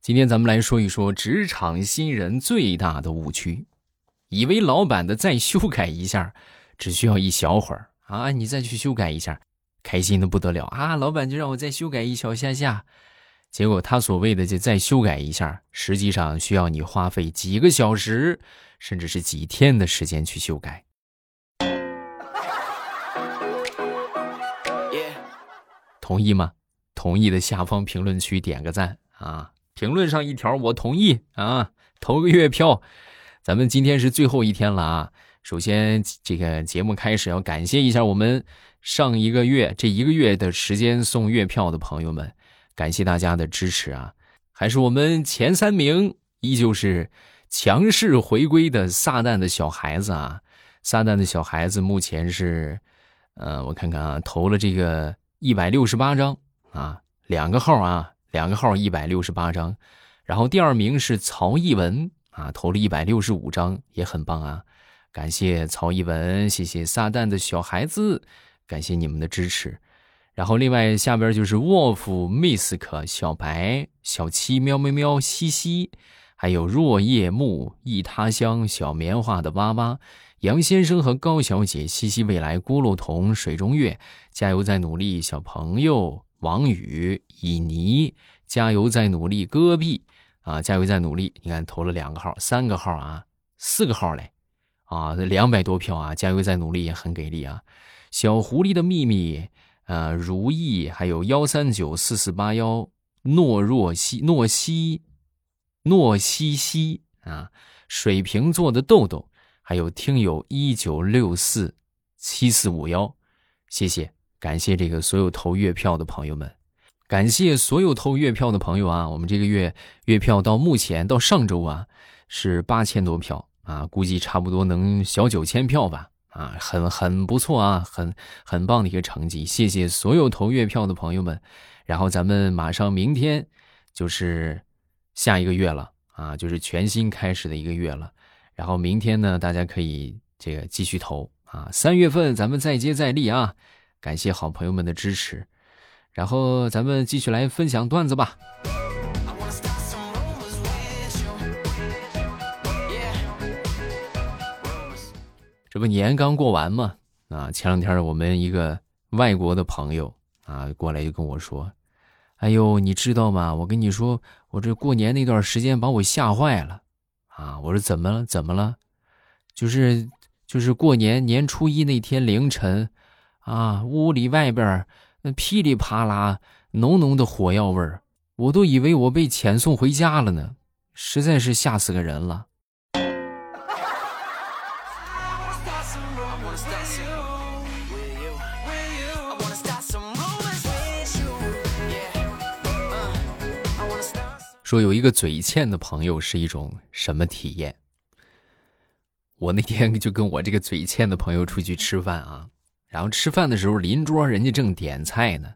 今天咱们来说一说职场新人最大的误区，以为老板的再修改一下，只需要一小会儿啊，你再去修改一下，开心的不得了啊！老板就让我再修改一小下下，结果他所谓的这再修改一下，实际上需要你花费几个小时，甚至是几天的时间去修改。同意吗？同意的下方评论区点个赞啊！评论上一条，我同意啊，投个月票。咱们今天是最后一天了啊。首先，这个节目开始要感谢一下我们上一个月这一个月的时间送月票的朋友们，感谢大家的支持啊！还是我们前三名，依旧是强势回归的撒旦的小孩子啊！撒旦的小孩子目前是，呃，我看看啊，投了这个一百六十八张啊，两个号啊。两个号一百六十八张，然后第二名是曹艺文啊，投了一百六十五张，也很棒啊！感谢曹艺文，谢谢撒旦的小孩子，感谢你们的支持。然后另外下边就是 wolf、Misk、小白、小七、喵喵喵、西西，还有若叶木、忆他乡、小棉花的娃娃、杨先生和高小姐、西西未来、咕噜童、水中月，加油，再努力，小朋友。王宇、以尼，加油再努力！戈壁啊，加油再努力！你看投了两个号、三个号啊，四个号嘞，啊，两百多票啊！加油再努力也很给力啊！小狐狸的秘密，呃，如意，还有幺三九四四八幺，诺若西、诺西、诺西西啊，水瓶座的豆豆，还有听友一九六四七四五幺，谢谢。感谢这个所有投月票的朋友们，感谢所有投月票的朋友啊！我们这个月月票到目前到上周啊是八千多票啊，估计差不多能小九千票吧啊，很很不错啊，很很棒的一个成绩。谢谢所有投月票的朋友们，然后咱们马上明天就是下一个月了啊，就是全新开始的一个月了。然后明天呢，大家可以这个继续投啊，三月份咱们再接再厉啊！感谢好朋友们的支持，然后咱们继续来分享段子吧。这不年刚过完吗？啊，前两天我们一个外国的朋友啊过来就跟我说：“哎呦，你知道吗？我跟你说，我这过年那段时间把我吓坏了啊！”我说：“怎么了？怎么了？就是就是过年年初一那天凌晨。”啊，屋里外边那噼里啪啦，浓浓的火药味儿，我都以为我被遣送回家了呢，实在是吓死个人了。说有一个嘴欠的朋友是一种什么体验？我那天就跟我这个嘴欠的朋友出去吃饭啊。然后吃饭的时候，邻桌人家正点菜呢，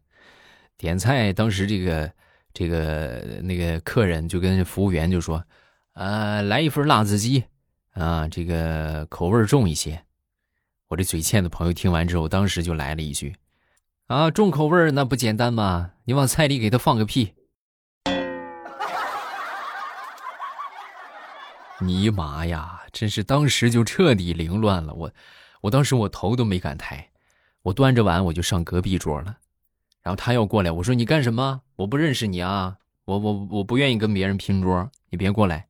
点菜。当时这个这个那个客人就跟服务员就说：“啊，来一份辣子鸡，啊，这个口味重一些。”我这嘴欠的朋友听完之后，当时就来了一句：“啊，重口味那不简单吗？你往菜里给他放个屁！”尼玛呀，真是当时就彻底凌乱了。我，我当时我头都没敢抬。我端着碗我就上隔壁桌了，然后他要过来，我说你干什么？我不认识你啊，我我我不愿意跟别人拼桌，你别过来。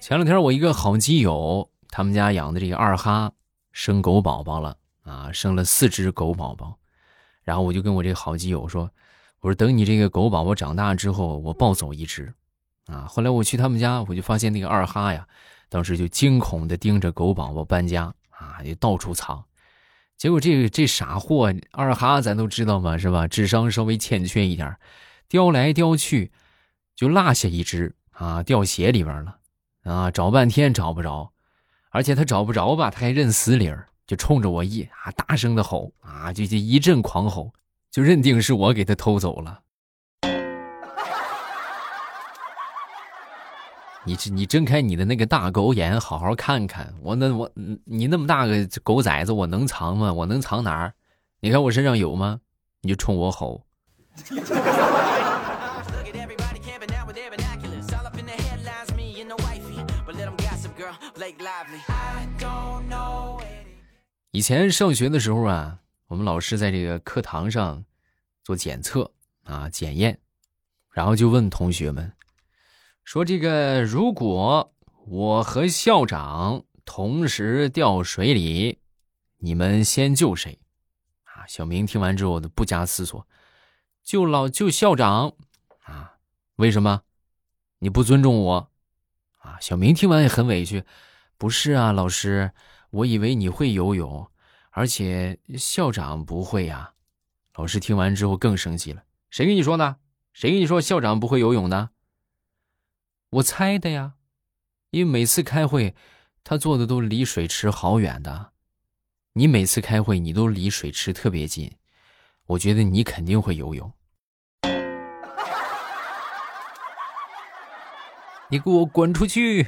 前两天我一个好基友，他们家养的这个二哈生狗宝宝了啊，生了四只狗宝宝，然后我就跟我这个好基友说，我说等你这个狗宝宝长大之后，我抱走一只。啊！后来我去他们家，我就发现那个二哈呀，当时就惊恐的盯着狗宝宝搬家啊，就到处藏。结果这个这傻货二哈，咱都知道嘛，是吧？智商稍微欠缺一点，叼来叼去，就落下一只啊，掉鞋里边了啊，找半天找不着，而且他找不着吧，他还认死理儿，就冲着我一啊大声的吼啊，就就一阵狂吼，就认定是我给他偷走了。你你睁开你的那个大狗眼，好好看看我那我你那么大个狗崽子，我能藏吗？我能藏哪儿？你看我身上有吗？你就冲我吼。以前上学的时候啊，我们老师在这个课堂上做检测啊检验，然后就问同学们说：“这个如果我和校长同时掉水里，你们先救谁？”啊，小明听完之后，不加思索，救老救校长啊？为什么？你不尊重我？啊，小明听完也很委屈，不是啊，老师，我以为你会游泳，而且校长不会呀。老师听完之后更生气了，谁跟你说的？谁跟你说校长不会游泳的？我猜的呀，因为每次开会，他坐的都离水池好远的。你每次开会，你都离水池特别近，我觉得你肯定会游泳。你给我滚出去！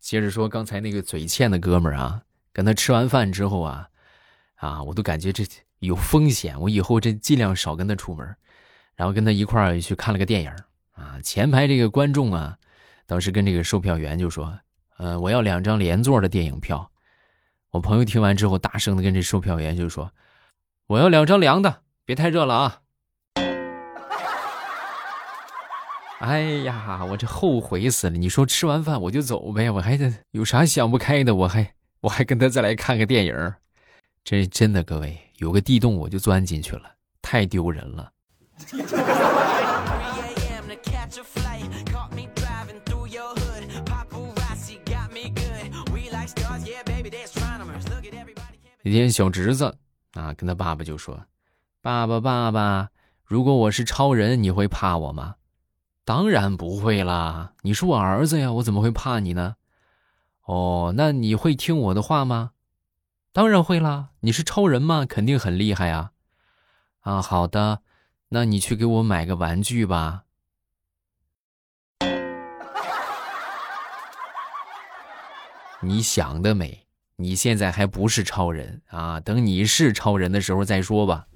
接着说刚才那个嘴欠的哥们儿啊，跟他吃完饭之后啊，啊，我都感觉这有风险，我以后这尽量少跟他出门。然后跟他一块儿去看了个电影啊，前排这个观众啊，当时跟这个售票员就说：“呃，我要两张连座的电影票。”我朋友听完之后，大声的跟这售票员就说：“我要两张凉的，别太热了啊！”哎呀，我这后悔死了！你说吃完饭我就走呗，我还得有啥想不开的？我还我还跟他再来看个电影，这真的各位有个地洞我就钻进去了，太丢人了。那天小侄子啊，跟他爸爸就说：“爸爸，爸爸，如果我是超人，你会怕我吗？”“当然不会啦，你是我儿子呀，我怎么会怕你呢？”“哦，那你会听我的话吗？”“当然会啦，你是超人嘛，肯定很厉害呀。”“啊，好的，那你去给我买个玩具吧。”你想得美。你现在还不是超人啊！等你是超人的时候再说吧。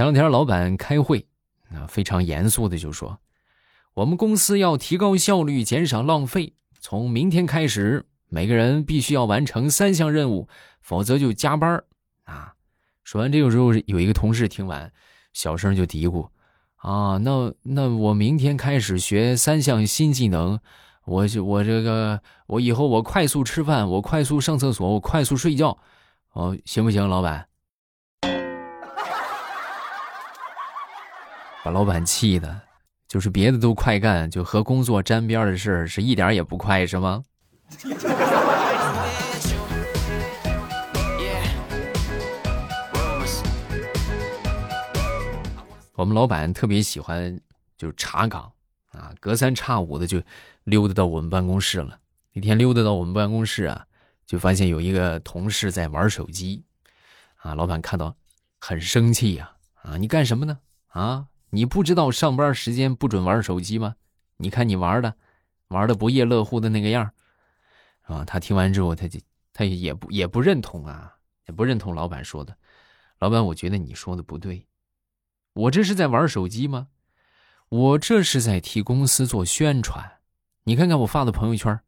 前两天老板开会，啊，非常严肃的就说：“我们公司要提高效率，减少浪费。从明天开始，每个人必须要完成三项任务，否则就加班啊。”说完这个时候，有一个同事听完，小声就嘀咕：“啊，那那我明天开始学三项新技能，我我这个我以后我快速吃饭，我快速上厕所，我快速睡觉，哦，行不行，老板？”把老板气的，就是别的都快干，就和工作沾边的事儿是一点也不快，是吗？我们老板特别喜欢就查岗啊，隔三差五的就溜达到我们办公室了。那天溜达到我们办公室啊，就发现有一个同事在玩手机，啊，老板看到很生气呀，啊，你干什么呢？啊，你不知道上班时间不准玩手机吗？你看你玩的，玩的不亦乐乎的那个样啊。他听完之后，他就他也不也不认同啊，也不认同老板说的。老板，我觉得你说的不对。我这是在玩手机吗？我这是在替公司做宣传。你看看我发的朋友圈，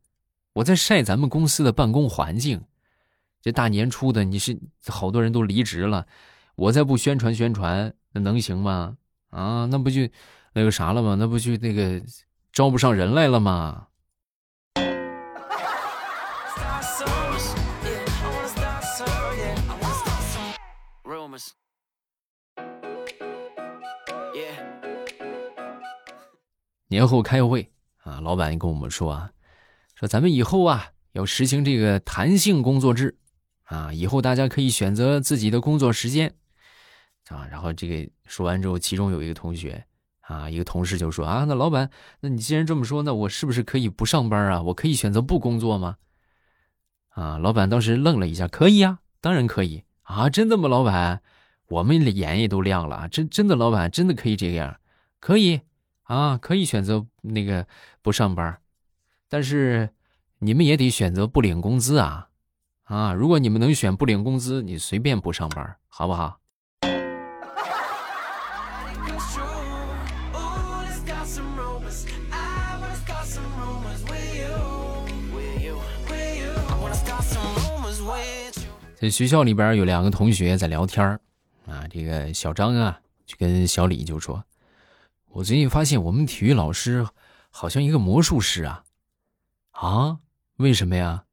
我在晒咱们公司的办公环境。这大年初的，你是好多人都离职了，我再不宣传宣传，那能行吗？啊，那不就那个啥了吗？那不就那个招不上人来了吗？年后开会啊，老板跟我们说啊，说咱们以后啊要实行这个弹性工作制啊，以后大家可以选择自己的工作时间。啊。然后这个说完之后，其中有一个同学啊，一个同事就说啊，那老板，那你既然这么说，那我是不是可以不上班啊？我可以选择不工作吗？啊，老板当时愣了一下，可以呀，当然可以啊，真的吗，老板？我们的眼也都亮了，真真的，老板真的可以这个样，可以啊，可以选择那个不上班，但是你们也得选择不领工资啊，啊，如果你们能选不领工资，你随便不上班，好不好？在学校里边有两个同学在聊天啊，这个小张啊就跟小李就说：“我最近发现我们体育老师好像一个魔术师啊，啊，为什么呀？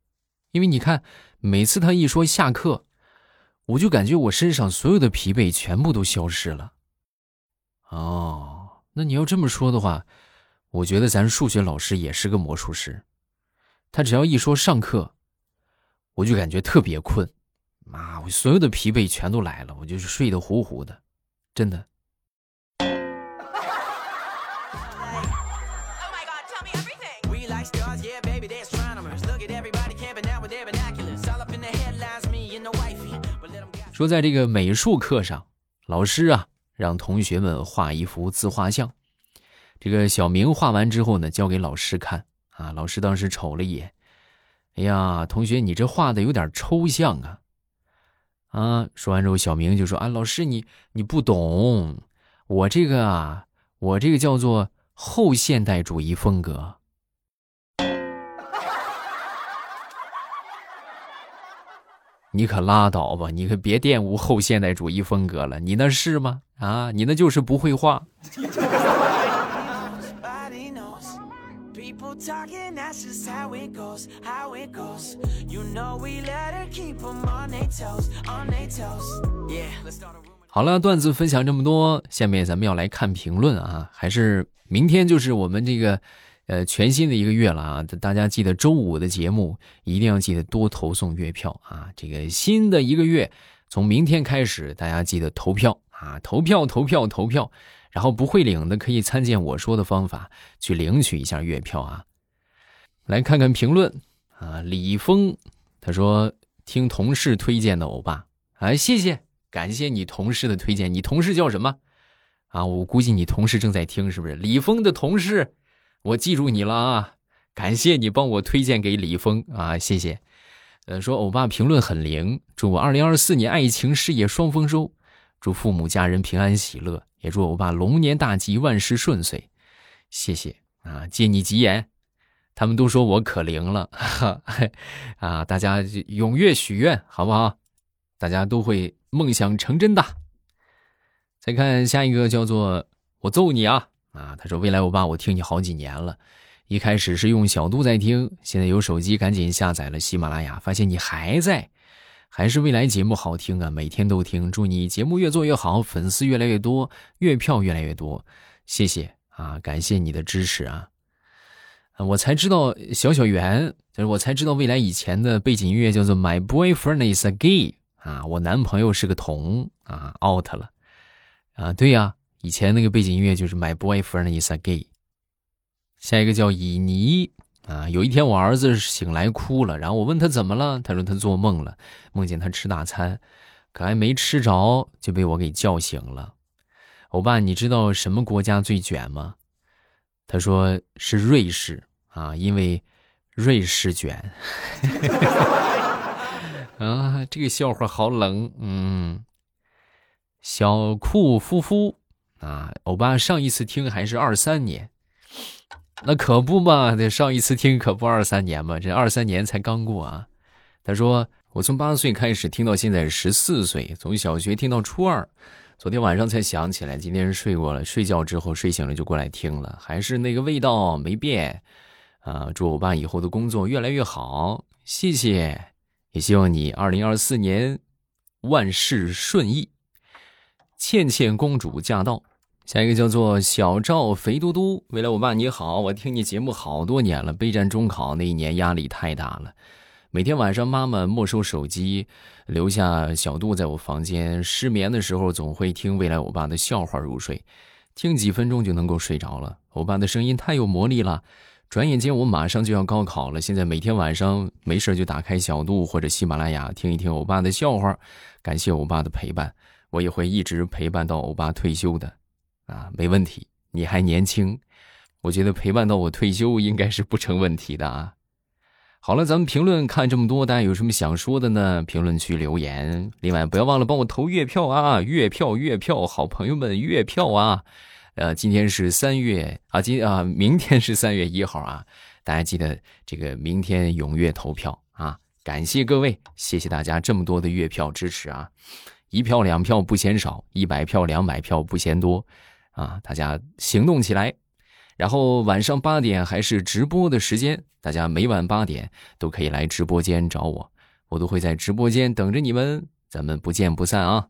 因为你看每次他一说下课，我就感觉我身上所有的疲惫全部都消失了。哦，那你要这么说的话，我觉得咱数学老师也是个魔术师，他只要一说上课，我就感觉特别困。”妈，我所有的疲惫全都来了，我就是睡得呼呼的，真的。说在这个美术课上，老师啊让同学们画一幅自画像，这个小明画完之后呢，交给老师看啊，老师当时瞅了一眼，哎呀，同学你这画的有点抽象啊。啊！说完之后，小明就说：“啊，老师，你你不懂，我这个啊，我这个叫做后现代主义风格。”你可拉倒吧！你可别玷污后现代主义风格了。你那是吗？啊，你那就是不会画。好了，段子分享这么多，下面咱们要来看评论啊。还是明天就是我们这个呃全新的一个月了啊！大家记得周五的节目一定要记得多投送月票啊！这个新的一个月从明天开始，大家记得投票啊！投票投票投票，然后不会领的可以参见我说的方法去领取一下月票啊！来看看评论啊，李峰他说听同事推荐的欧巴，哎，谢谢，感谢你同事的推荐。你同事叫什么？啊，我估计你同事正在听，是不是？李峰的同事，我记住你了啊，感谢你帮我推荐给李峰啊，谢谢。呃，说欧巴评论很灵，祝我二零二四年爱情事业双丰收，祝父母家人平安喜乐，也祝欧巴龙年大吉，万事顺遂。谢谢啊，借你吉言。他们都说我可灵了，啊！大家踊跃许愿，好不好？大家都会梦想成真的。再看下一个，叫做我揍你啊！啊，他说未来欧巴，我听你好几年了，一开始是用小度在听，现在有手机，赶紧下载了喜马拉雅，发现你还在，还是未来节目好听啊！每天都听，祝你节目越做越好，粉丝越来越多，月票越来越多，谢谢啊！感谢你的支持啊！我才知道小小圆，就是我才知道未来以前的背景音乐叫做 My Boyfriend is a Gay 啊，我男朋友是个同啊，out 了啊，对呀，以前那个背景音乐就是 My Boyfriend is a Gay。下一个叫以尼啊，有一天我儿子醒来哭了，然后我问他怎么了，他说他做梦了，梦见他吃大餐，可还没吃着就被我给叫醒了。欧巴，你知道什么国家最卷吗？他说是瑞士。啊，因为瑞士卷 啊，这个笑话好冷。嗯，小酷夫妇啊，欧巴上一次听还是二三年，那可不嘛，这上一次听可不二三年嘛，这二三年才刚过啊。他说我从八岁开始听到现在十四岁，从小学听到初二，昨天晚上才想起来，今天睡过了，睡觉之后睡醒了就过来听了，还是那个味道没变。啊，祝欧巴以后的工作越来越好，谢谢，也希望你二零二四年万事顺意。倩倩公主驾到，下一个叫做小赵肥嘟嘟，未来我爸你好，我听你节目好多年了，备战中考那一年压力太大了，每天晚上妈妈没收手机，留下小度在我房间，失眠的时候总会听未来欧巴的笑话入睡，听几分钟就能够睡着了。欧巴的声音太有魔力了。转眼间我马上就要高考了，现在每天晚上没事就打开小度或者喜马拉雅听一听欧巴的笑话，感谢欧巴的陪伴，我也会一直陪伴到欧巴退休的，啊，没问题，你还年轻，我觉得陪伴到我退休应该是不成问题的啊。好了，咱们评论看这么多，大家有什么想说的呢？评论区留言，另外不要忘了帮我投月票啊，月票月票，好朋友们月票啊。呃，今天是三月啊，今啊，明天是三月一号啊，大家记得这个明天踊跃投票啊！感谢各位，谢谢大家这么多的月票支持啊！一票两票不嫌少，一百票两百票不嫌多啊！大家行动起来，然后晚上八点还是直播的时间，大家每晚八点都可以来直播间找我，我都会在直播间等着你们，咱们不见不散啊！